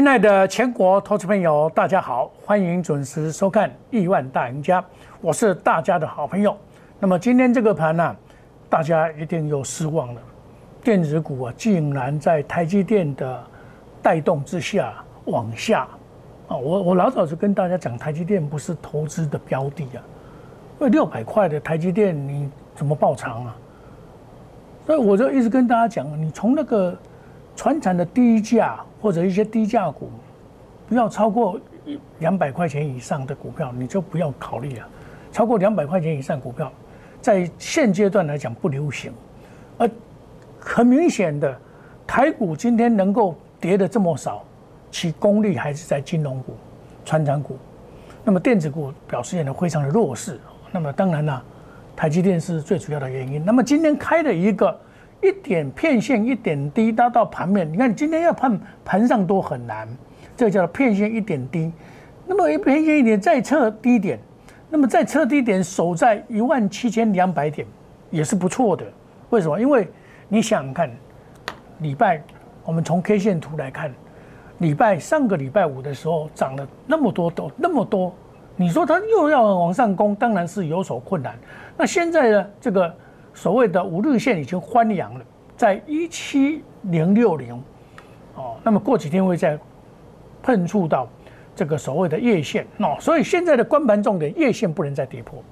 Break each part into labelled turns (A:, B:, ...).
A: 亲爱的全国投资朋友，大家好，欢迎准时收看《亿万大赢家》，我是大家的好朋友。那么今天这个盘呢，大家一定又失望了，电子股啊，竟然在台积电的带动之下往下啊！我我老早就跟大家讲，台积电不是投资的标的啊，因为六百块的台积电你怎么爆仓啊？所以我就一直跟大家讲，你从那个船产的低价。或者一些低价股，不要超过两百块钱以上的股票，你就不要考虑了。超过两百块钱以上股票，在现阶段来讲不流行。而很明显的，台股今天能够跌的这么少，其功力还是在金融股、船长股。那么电子股表现的非常的弱势。那么当然了，台积电是最主要的原因。那么今天开了一个。一点片线一点低搭到盘面，你看今天要盘盘上都很难，这叫做片线一点低。那么一片线一点再测低点，那么再测低点守在一万七千两百点也是不错的。为什么？因为你想想看，礼拜我们从 K 线图来看，礼拜上个礼拜五的时候涨了那么多都那么多，你说它又要往上攻，当然是有所困难。那现在呢，这个。所谓的五日线已经翻阳了，在一七零六零，哦，那么过几天会再碰触到这个所谓的月线哦，所以现在的关盘重点，月线不能再跌破，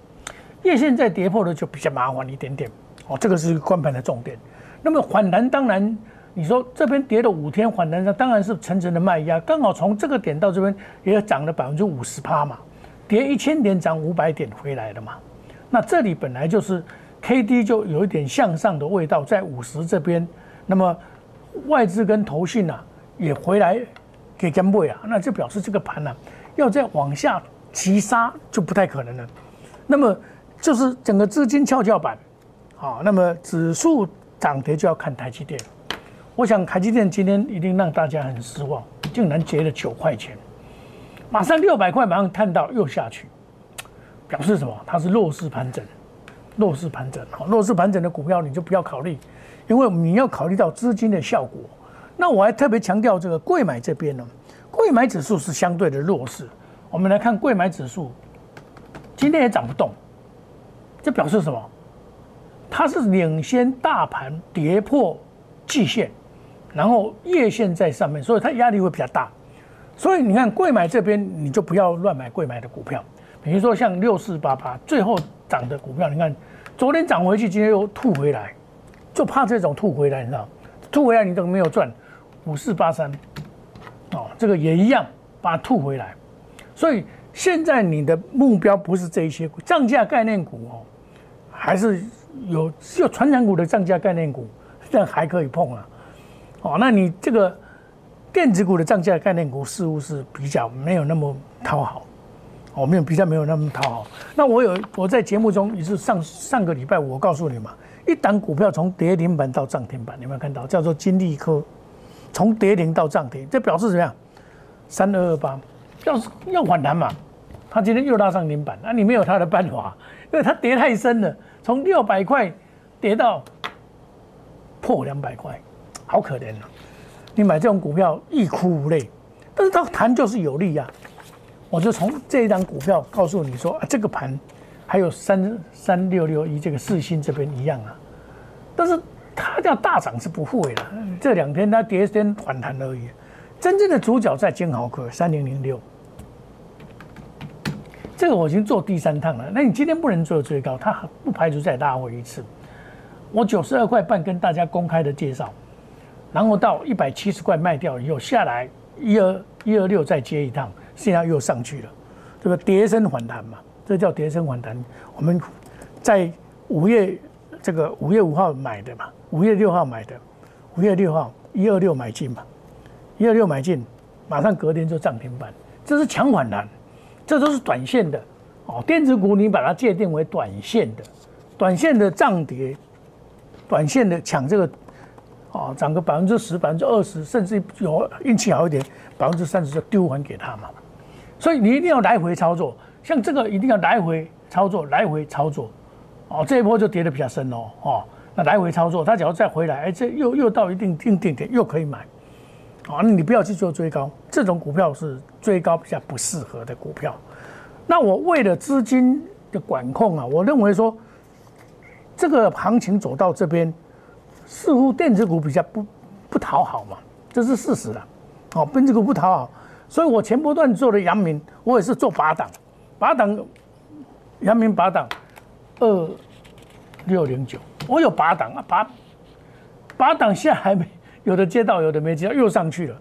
A: 月线再跌破了就比较麻烦一点点哦，这个是关盘的重点。那么反弹当然，你说这边跌了五天反弹，那当然是层层的卖压，刚好从这个点到这边也涨了百分之五十趴嘛，跌一千点涨五百点回来了嘛，那这里本来就是。K D 就有一点向上的味道，在五十这边，那么外资跟投信啊也回来给跟位啊，那就表示这个盘呢要再往下急杀就不太可能了。那么就是整个资金跷跷板，好，那么指数涨跌就要看台积电。我想台积电今天一定让大家很失望，竟然跌了九块钱，马上六百块马上看到又下去，表示什么？它是弱势盘整。弱势盘整，哈，弱势盘整的股票你就不要考虑，因为你要考虑到资金的效果。那我还特别强调这个贵买这边呢，贵买指数是相对的弱势。我们来看贵买指数，今天也涨不动，这表示什么？它是领先大盘跌破季线，然后月线在上面，所以它压力会比较大。所以你看贵买这边，你就不要乱买贵买的股票，比如说像六四八八，最后涨的股票，你看。昨天涨回去，今天又吐回来，就怕这种吐回来，你知道？吐回来你都没有赚，五四八三，哦，这个也一样，把它吐回来。所以现在你的目标不是这一些涨价概念股哦，还是有有传染股的涨价概念股，这样还可以碰啊。哦，那你这个电子股的涨价概念股似乎是比较没有那么讨好。我没有比较没有那么讨好。那我有我在节目中也是上上个礼拜我告诉你嘛，一档股票从跌停板到涨停板，你有没有看到？叫做金利科，从跌停到涨停，这表示怎么样？三二二八，要要反弹嘛，它今天又拉上停板，那你没有它的办法，因为它跌太深了，从六百块跌到破两百块，好可怜啊！你买这种股票欲哭无泪，但是它弹就是有利呀。我就从这一张股票告诉你说啊，这个盘还有三三六六一这个四星这边一样啊，但是它要大涨是不会的，这两天它跌先反弹而已。真正的主角在金豪科三零零六，这个我已经做第三趟了。那你今天不能做最高，它不排除再拉回一次。我九十二块半跟大家公开的介绍，然后到一百七十块卖掉以后下来一二一二六再接一趟。现在又上去了，这个跌升反弹嘛，这叫跌升反弹。我们在五月这个五月五号买的嘛，五月六号买的，五月六号一二六买进嘛，一二六买进，马上隔天就涨停板，这是强反弹，这都是短线的哦。电子股你把它界定为短线的，短线的涨跌，短线的抢这个。哦，涨个百分之十、百分之二十，甚至有运气好一点，百分之三十就丢还给他嘛。所以你一定要来回操作，像这个一定要来回操作，来回操作。哦，这一波就跌得比较深哦，哦，那来回操作，它只要再回来，哎，这又又到一定定定点，又可以买。啊，你不要去做追高，这种股票是追高比较不适合的股票。那我为了资金的管控啊，我认为说这个行情走到这边，似乎电子股比较不不讨好嘛，这是事实了。哦，电子股不讨好，所以我前波段做的阳明，我也是做八档，八档，阳明八档，二六零九，我有八档啊，八八档下还没有的接到，有的没接到，又上去了。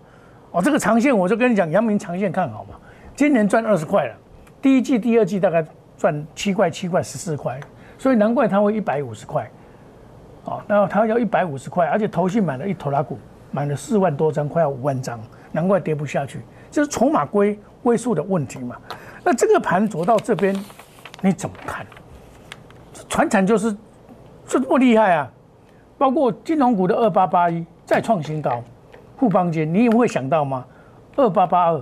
A: 哦，这个长线我就跟你讲，阳明长线看好嘛，今年赚二十块了。第一季、第二季大概赚七块、七块、十四块，所以难怪他会一百五十块，哦，那他要一百五十块，而且投信买了一头拉股，买了四万多张，快要五万张，难怪跌不下去，就是筹码归归数的问题嘛。那这个盘走到这边，你怎么看？船产就是这么厉害啊，包括金融股的二八八一再创新高，富邦金你也会想到吗？二八八二，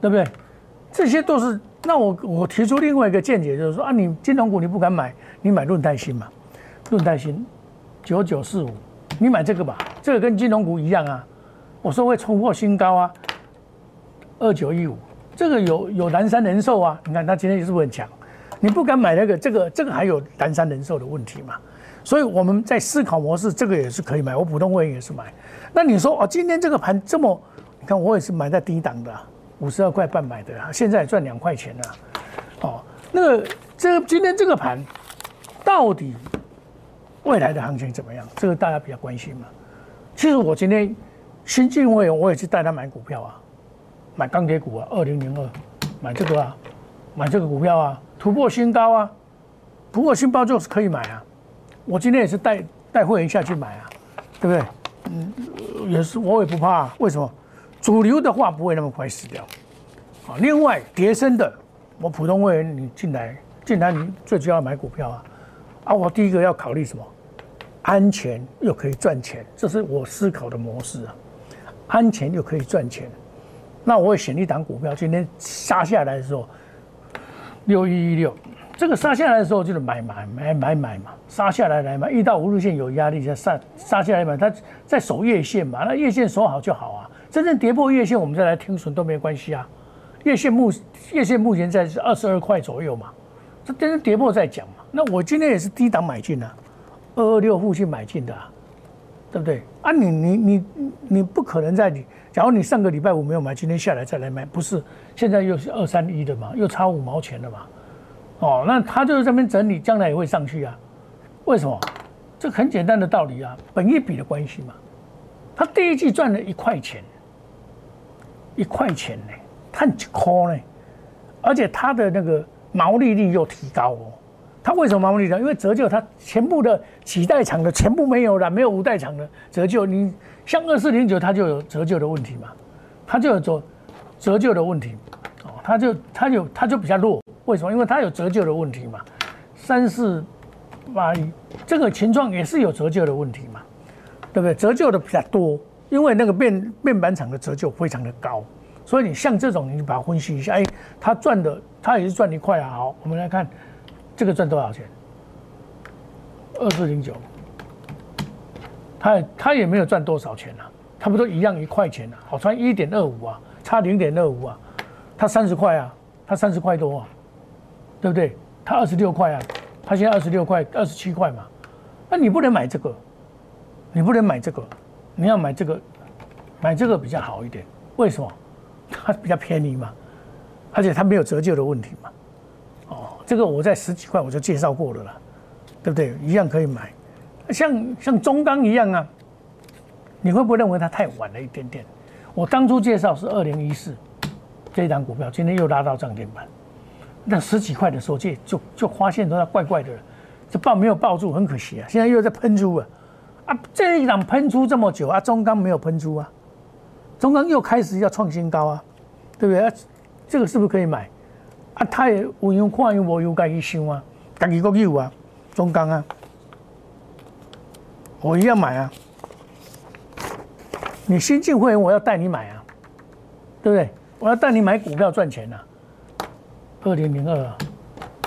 A: 对不对？这些都是。那我我提出另外一个见解，就是说啊，你金融股你不敢买，你买润泰新嘛，润泰新九九四五，你买这个吧，这个跟金融股一样啊，我说会冲破新高啊，二九一五，这个有有南山人寿啊，你看它今天是不是很强？你不敢买那个，这个这个还有南山人寿的问题嘛？所以我们在思考模式，这个也是可以买，我普通会员也是买。那你说哦，今天这个盘这么，你看我也是买在低档的。五十二块半买的，啊现在赚两块钱了。哦，那个这今天这个盘到底未来的行情怎么样？这个大家比较关心嘛。其实我今天新进会员，我也去带他买股票啊，买钢铁股啊，二零零二买这个啊，买这个股票啊，突破新高啊，突破新高就是可以买啊。我今天也是带带会员下去买啊，对不对？嗯，也是我也不怕，为什么？主流的话不会那么快死掉，啊，另外叠升的，我普通会员你进来进来你最主要买股票啊，啊，我第一个要考虑什么？安全又可以赚钱，这是我思考的模式啊，安全又可以赚钱，那我会选一档股票，今天杀下来的时候，六一一六。这个杀下来的时候就是买买买买买嘛，杀下来来嘛，遇到五日线有压力就杀杀下来嘛，它在守月线嘛，那月线守好就好啊。真正跌破月线，我们再来听损都没关系啊。月线目月线目前在是二十二块左右嘛，这真正跌破再讲嘛。那我今天也是低档买进的，二二六附近买进的，对不对？啊，你你你你不可能在你，假如你上个礼拜五没有买，今天下来再来买，不是？现在又是二三一的嘛，又差五毛钱了嘛。哦，那他就是这边整理，将来也会上去啊？为什么？这很简单的道理啊，本一比的关系嘛。他第一季赚了一块钱，一块钱呢，赚几块呢？而且他的那个毛利率又提高哦。他为什么毛利率？因为折旧，它全部的几代厂的全部没有了，没有五代厂的折旧。你像二四零九，它就有折旧的问题嘛，它就有折折旧的问题哦，它就它有它就比较弱。为什么？因为它有折旧的问题嘛，三四八一这个情况也是有折旧的问题嘛，对不对？折旧的比较多，因为那个面面板厂的折旧非常的高，所以你像这种，你把它分析一下，哎，它赚的，它也是赚一块啊。好，我们来看这个赚多少钱？二四零九，它它也没有赚多少钱啊，差不多一样一块钱啊，好，差一点二五啊，差零点二五啊，他三十块啊，他三十块多啊。对不对？他二十六块啊，他现在二十六块、二十七块嘛，那你不能买这个，你不能买这个，你要买这个，买这个比较好一点。为什么？它比较便宜嘛，而且它没有折旧的问题嘛。这个我在十几块我就介绍过了啦，对不对？一样可以买，像像中钢一样啊，你会不会认为它太晚了一点点？我当初介绍是二零一四这一档股票，今天又拉到涨停板。那十几块的时候，就就就发现说它怪怪的了，这抱没有抱住，很可惜啊！现在又在喷出啊，啊，这一档喷出这么久啊，中钢没有喷出啊，中钢又开始要创新高啊，对不对？这个是不是可以买？啊，他也有用看用无有该去想啊，自己国有啊，中钢啊，我一样买啊。你新进会员，我要带你买啊，对不对？我要带你买股票赚钱呐。二零零二，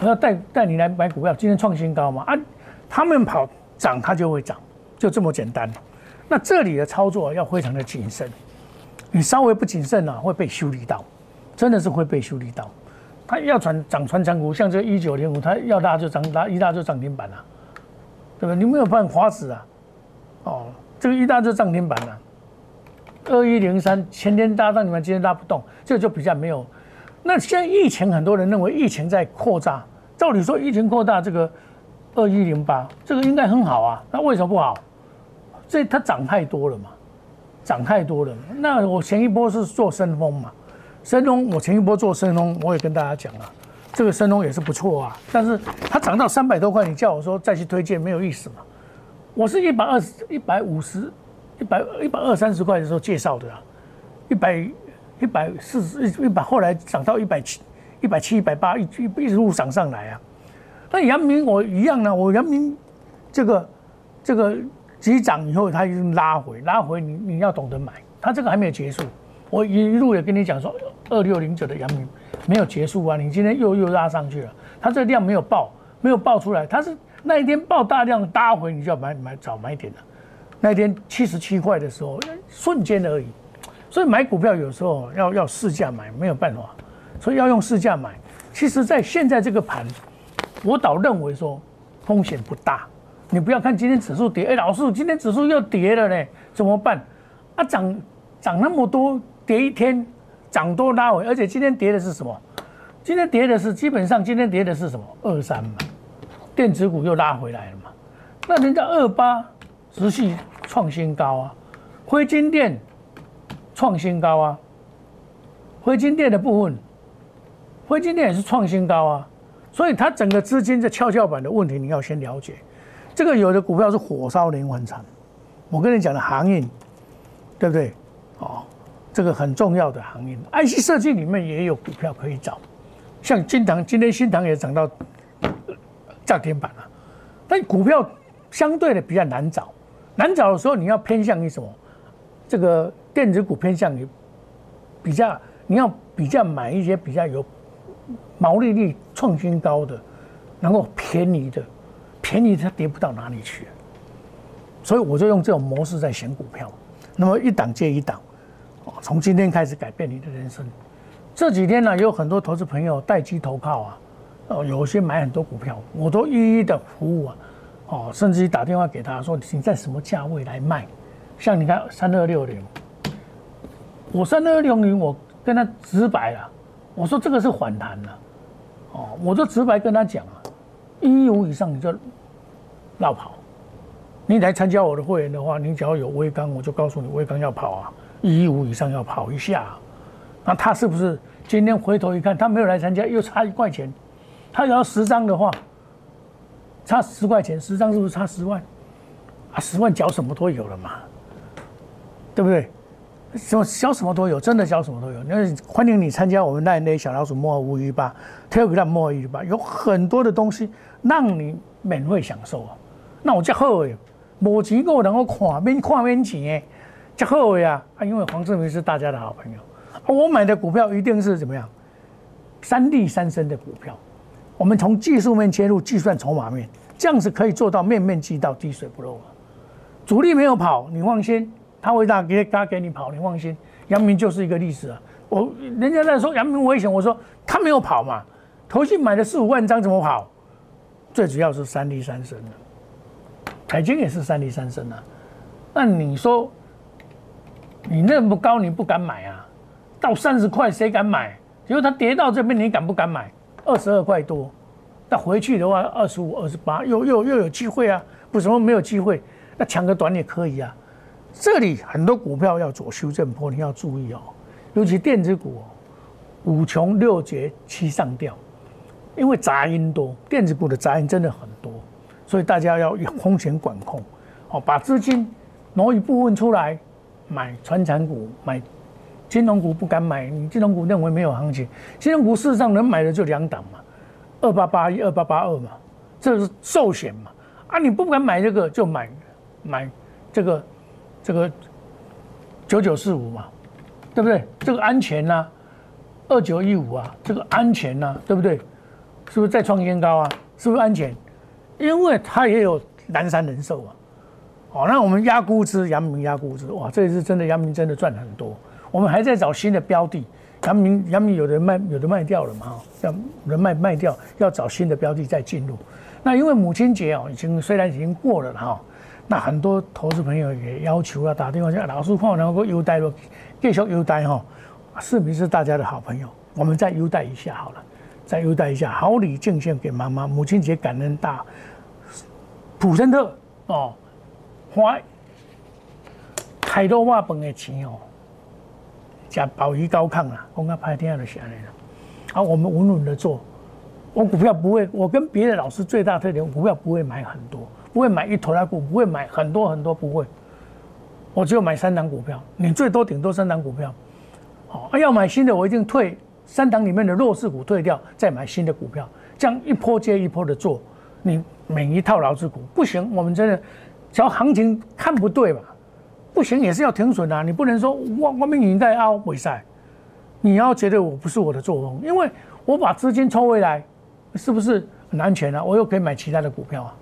A: 我要带带你来买股票，今天创新高嘛？啊，他们跑涨，它就会涨，就这么简单。那这里的操作要非常的谨慎，你稍微不谨慎啊，会被修理到，真的是会被修理到。它要涨涨传长股，像这个一九零五，它要大就涨大，一大就涨停板了，对吧？你没有办法划死啊，哦，这个一大就涨停板了。二一零三前天拉到你们今天拉不动，这就比较没有。那现在疫情，很多人认为疫情在扩大，照理说疫情扩大，这个二一零八这个应该很好啊，那为什么不好？这它涨太多了嘛，涨太多了。那我前一波是做深风嘛，深龙我前一波做深龙，我也跟大家讲了，这个深龙也是不错啊，但是它涨到三百多块，你叫我说再去推荐没有意思嘛。我是一百二十一百五十。一百一百二三十块的时候介绍的啊，一百一百四十一百后来涨到一百七一百七一百八一一一直路涨上来啊。那阳明我一样呢，我阳明这个这个急涨以后，它已经拉回拉回，你你要懂得买，它这个还没有结束。我一路也跟你讲说，二六零九的阳明没有结束啊，你今天又又拉上去了，它这量没有爆没有爆出来，它是那一天爆大量搭回，你就要买买找买点了。那一天七十七块的时候，瞬间而已，所以买股票有时候要要市价买，没有办法，所以要用市价买。其实，在现在这个盘，我倒认为说风险不大。你不要看今天指数跌，哎，老师，今天指数又跌了呢，怎么办？啊，涨涨那么多，跌一天，涨多拉回，而且今天跌的是什么？今天跌的是基本上今天跌的是什么？二三嘛，电子股又拉回来了嘛，那人家二八。持续创新高啊，灰金店创新高啊，灰金店的部分，灰金店也是创新高啊，所以它整个资金的跷跷板的问题，你要先了解。这个有的股票是火烧连环船，我跟你讲的行业，对不对？哦，这个很重要的行业，IC 设计里面也有股票可以找，像金堂，今天新塘也涨到涨停板了，但股票相对的比较难找。难找的时候，你要偏向于什么？这个电子股偏向于比较，你要比较买一些比较有毛利率创新高的，能够便宜的，便宜它跌不到哪里去。所以我就用这种模式在选股票，那么一档接一档，从今天开始改变你的人生。这几天呢，有很多投资朋友待机投靠啊，哦，有些买很多股票，我都一一的服务啊。哦，甚至于打电话给他说你在什么价位来卖？像你看三二六零，我三二六零我跟他直白了，我说这个是反弹了，哦，我就直白跟他讲啊，一五以上你就绕跑。你来参加我的会员的话，你只要有微钢，我就告诉你微钢要跑啊，一一五以上要跑一下。那他是不是今天回头一看，他没有来参加，又差一块钱，他要十张的话。差十块钱，十张是不是差十万？啊，十万缴什么都有了嘛，对不对？什么缴什么都有，真的缴什么都有。那欢迎你参加我们那那小老鼠摸乌鱼吧，Telegram 莫一八，有很多的东西让你免费享受啊。那我叫好诶，无钱够能够看，免看免钱诶，叫好诶啊！因为黄志明是大家的好朋友，我买的股票一定是怎么样，三利三升的股票。我们从技术面切入，计算筹码面，这样子可以做到面面俱到，滴水不漏主力没有跑，你放心，他会大给他给你跑，你放心。阳明就是一个例子啊。我人家在说阳明危险，我说他没有跑嘛，投信买了四五万张怎么跑？最主要是三利三升的，海金也是三利三升啊。那你说你那么高你不敢买啊？到三十块谁敢买？结果它跌到这边，你敢不敢买？二十二块多，那回去的话二十五、二十八，又又又有机会啊！为什么没有机会？那抢个短也可以啊。这里很多股票要做修正坡，你要注意哦。尤其电子股，五穷六绝七上吊，因为杂音多，电子股的杂音真的很多，所以大家要有风险管控，哦，把资金挪一部分出来买传产股，买。金融股不敢买，你金融股认为没有行情。金融股事实上能买的就两档嘛，二八八一、二八八二嘛，这是寿险嘛。啊，你不敢买这个就买买这个这个九九四五嘛，对不对？这个安全呐，二九一五啊，这个安全呐，对不对？是不是再创新高啊？是不是安全？因为它也有南山人寿啊。哦，那我们压估值，阳明压估值，哇，这一次真的阳明真的赚很多。我们还在找新的标的。阳明阳明有的卖有的卖掉了嘛，哈，要人卖卖掉，要找新的标的再进入。那因为母亲节哦，已经虽然已经过了了哈，那很多投资朋友也要求要打电话讲老师看能够优待不，继续优待哈。市民是大家的好朋友，我们再优待一下好了，再优待一下，好礼敬献给妈妈，母亲节感恩大。普森特哦，花太多瓦饭的钱哦。加保鱼高亢啊，公开拍天下的下来了。好，我们稳稳的做。我股票不会，我跟别的老师最大特点，股票不会买很多，不会买一头拉股，不会买很多很多，不会。我只有买三档股票，你最多顶多三档股票。好，要买新的，我一定退三档里面的弱势股退掉，再买新的股票，这样一波接一波的做。你每一套劳资股不行，我们真的只要行情看不对嘛。不行也是要停损啊！你不能说我我们应该凹尾赛，你要觉得我不是我的作风，因为我把资金抽回来，是不是很安全啊？我又可以买其他的股票啊！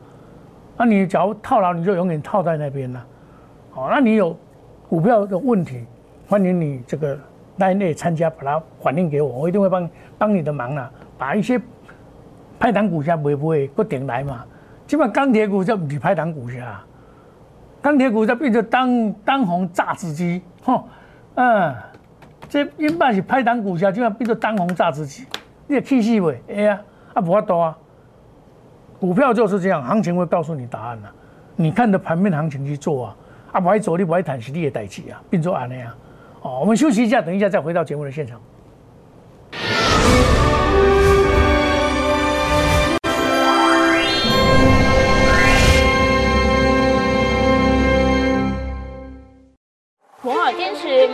A: 那你假如套牢，你就永远套在那边了。好，那你有股票的问题，欢迎你这个来内参加，把它反映给我，我一定会帮帮你的忙啊！把一些派档股价会不会不顶来嘛？基本钢铁股就不是派档股价。钢铁股在变成当当红榨汁机，吼，嗯，这英镑是拍档股价，就要变成当红榨汁机，你气死未？哎呀，啊不法多啊，股票就是这样，行情会告诉你答案呐，你看着盘面行情去做啊，啊不爱做你不爱谈是你的代志啊，变做安尼啊，哦，我们休息一下，等一下再回到节目的现场。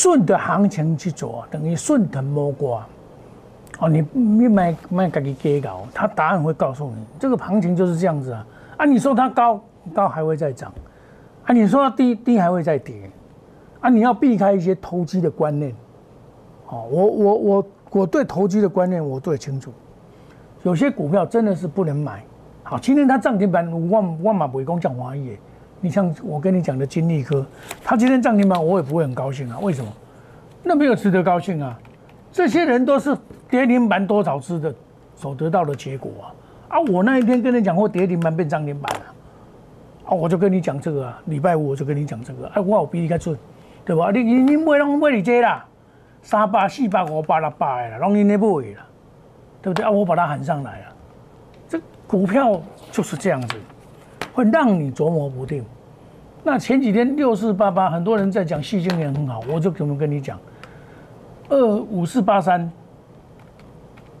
A: 顺着行情去做，等于顺藤摸瓜。哦，你你买买自己给搞，他答案会告诉你，这个行情就是这样子啊。啊，你说它高高还会再涨，啊，你说它低低还会再跌，啊，你要避开一些投机的观念。哦，我我我我对投机的观念我最清楚，有些股票真的是不能买。好，今天它涨停板，万万马不会讲讲华谊。你像我跟你讲的金利科，他今天涨停板，我也不会很高兴啊。为什么？那没有值得高兴啊。这些人都是跌停板多少次的所得到的结果啊。啊，我那一天跟你讲过跌停板变涨停板了，啊，我就跟你讲这个啊。礼拜五我就跟你讲这个，哎，我有比你较准，对吧？你你你买拢买你这啦，三百、四百、五百、六百的啦，拢你那买啦，对不对啊？我把它喊上来了，这股票就是这样子。会让你琢磨不定。那前几天六四八八，很多人在讲细晶元很好，我就怎么跟你讲？二五四八三，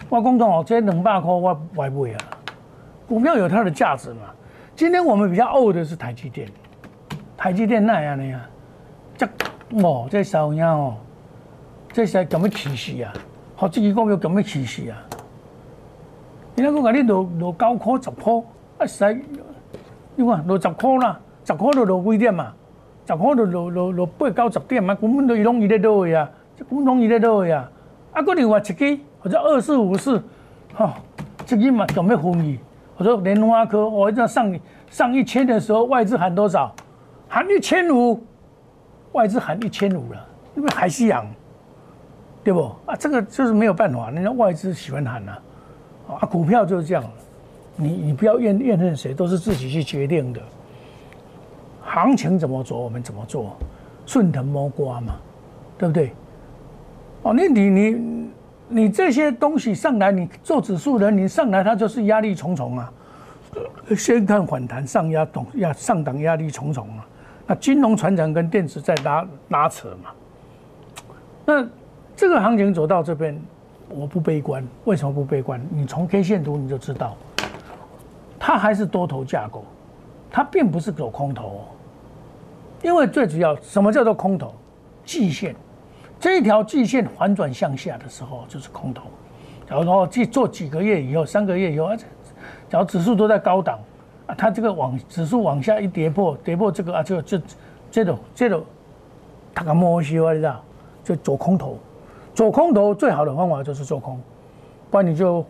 A: 我公众哦，这两百块我买不啊。股票有它的价值嘛？今天我们比较傲的是台积电，台积电那样的呀，这哦，这烧样哦，这是怎么起势啊？好，这个股票怎么起势啊？你那个讲你落落九块十块，啊使。你看落十块啦，十块就落几点嘛？十块就落落落八九十点嘛，根本都伊拢伊咧倒去啊，即根本拢伊咧倒去啊。啊，搁另外一支或者二四五四，哈，这支嘛准备分去，或者莲花科，我这上上一千的时候，外资喊多少？喊一千五，外资喊一千五了，因为海西洋，对不？啊，这个就是没有办法，人家外资喜欢喊呐，啊，股票就是这样。你你不要怨怨恨谁，都是自己去决定的。行情怎么做，我们怎么做。顺藤摸瓜嘛，对不对？哦，那你你你这些东西上来，你做指数的，你上来它就是压力重重啊。先看反弹，上压动压上档压力重重啊。那金融、船长跟电子在拉拉扯嘛。那这个行情走到这边，我不悲观。为什么不悲观？你从 K 线图你就知道，它还是多头架构，它并不是走空头。哦。因为最主要，什么叫做空头？季线，这一条季线反转向下的时候就是空头。然后去做几个月以后，三个月以后，啊只要指数都在高档啊，它这个往指数往下一跌破，跌破这个啊，就就这种这种，它个摸西我知道，就走空头。走空头最好的方法就是做空，不然你就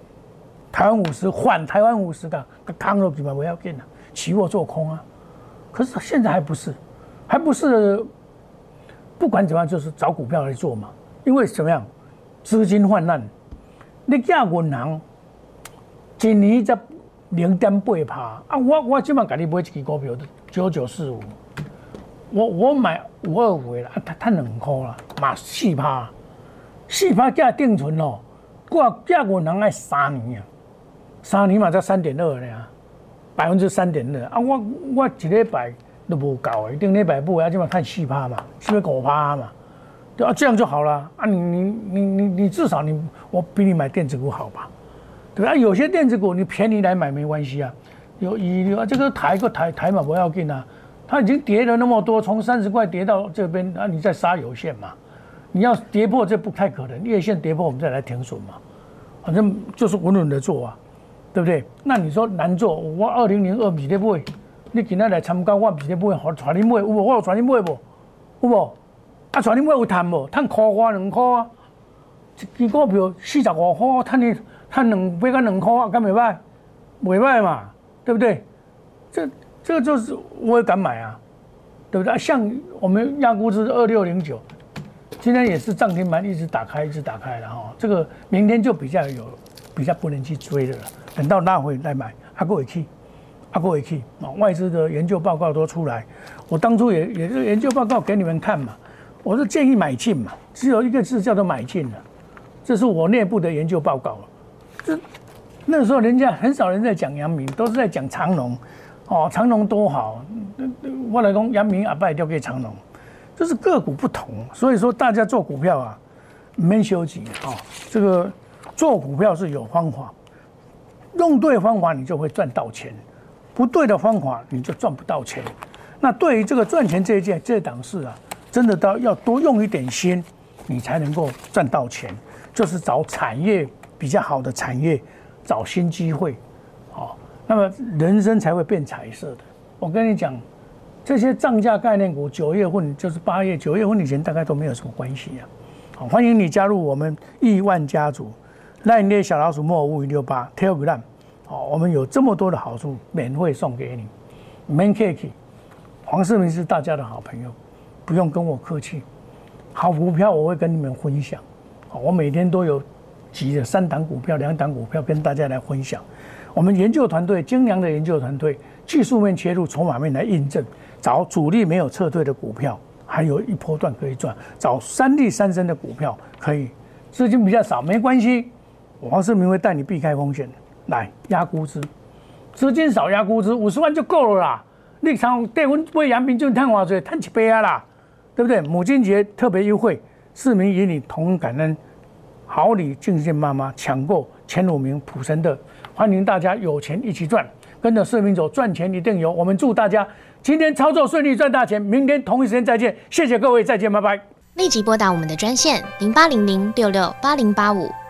A: 台湾五十换台湾五十的，扛落去嘛，不要紧了，期货做空啊。可是现在还不是。还不是，不管怎么样，就是找股票来做嘛。因为怎么样，资金泛滥，你叫银行今年才零点八趴啊！我我今晚给你买一支股票，九九四五，我我买五二五的啊，它它两块啦，嘛四趴，四趴价定存哦，我叫银行爱三年啊，三年嘛才三点二呢，百分之三点二啊！我我一礼拜。都不够一定那百步要起码看四趴嘛，是不是狗趴嘛？对啊，这样就好了啊！你你你你你至少你我比你买电子股好吧？对啊，有些电子股你便宜来买没关系啊。有以啊这个抬个抬抬嘛不要紧啊，它已经跌了那么多，从三十块跌到这边啊，你再杀有限嘛。你要跌破这不太可能，月线跌破我们再来停损嘛。反正就是稳稳的做啊，对不对？那你说难做，我二零零二米跌不会？你今仔来参加，我唔是咧买，好传你买有无？我有传你买无？有无？啊，传你买有赚无？赚块块两块啊！一支股票四十五块，赚你赚两百个两块啊，敢袂歹？袂歹嘛，对不对？这这就是我也敢买啊，对不对？啊像我们亚股是二六零九，今天也是涨停板一直打开，一直打开了哈。这个明天就比较有比较不能去追的了，等到那会来买，还过会去。阿过回去啊，外资的研究报告都出来，我当初也也是研究报告给你们看嘛，我是建议买进嘛，只有一个字叫做买进的，这是我内部的研究报告这那时候人家很少人在讲阳明，都是在讲长隆，哦，长隆多好，我来讲阳明阿拜掉给长隆，这是个股不同，所以说大家做股票啊，没休息啊，这个做股票是有方法，用对方法你就会赚到钱。不对的方法，你就赚不到钱。那对于这个赚钱这一件这档事啊，真的都要多用一点心，你才能够赚到钱。就是找产业比较好的产业，找新机会，好，那么人生才会变彩色的。我跟你讲，这些涨价概念股，九月份就是八月、九月份以前大概都没有什么关系啊。好，欢迎你加入我们亿万家族，那你小老鼠莫五五六八 Telegram。哦，我们有这么多的好处，免费送给你。Man Cake，黄世明是大家的好朋友，不用跟我客气。好股票我会跟你们分享。我每天都有几的三档股票、两档股票跟大家来分享。我们研究团队精良的研究团队，技术面切入，筹码面来印证，找主力没有撤退的股票，还有一波段可以赚。找三利三升的股票可以，资金比较少没关系，黄世明会带你避开风险的。来压估值，资金少压估值，五十万就够了啦。你常电温买阳明就探华水，探几杯啊啦，对不对？母亲节特别优惠，市民与你同感恩，好礼敬献妈妈，抢购前五名普神的，欢迎大家有钱一起赚，跟着市民走，赚钱一定有。我们祝大家今天操作顺利，赚大钱。明天同一时间再见，谢谢各位，再见，拜拜。
B: 立即拨打我们的专线零八零零六六八零八五。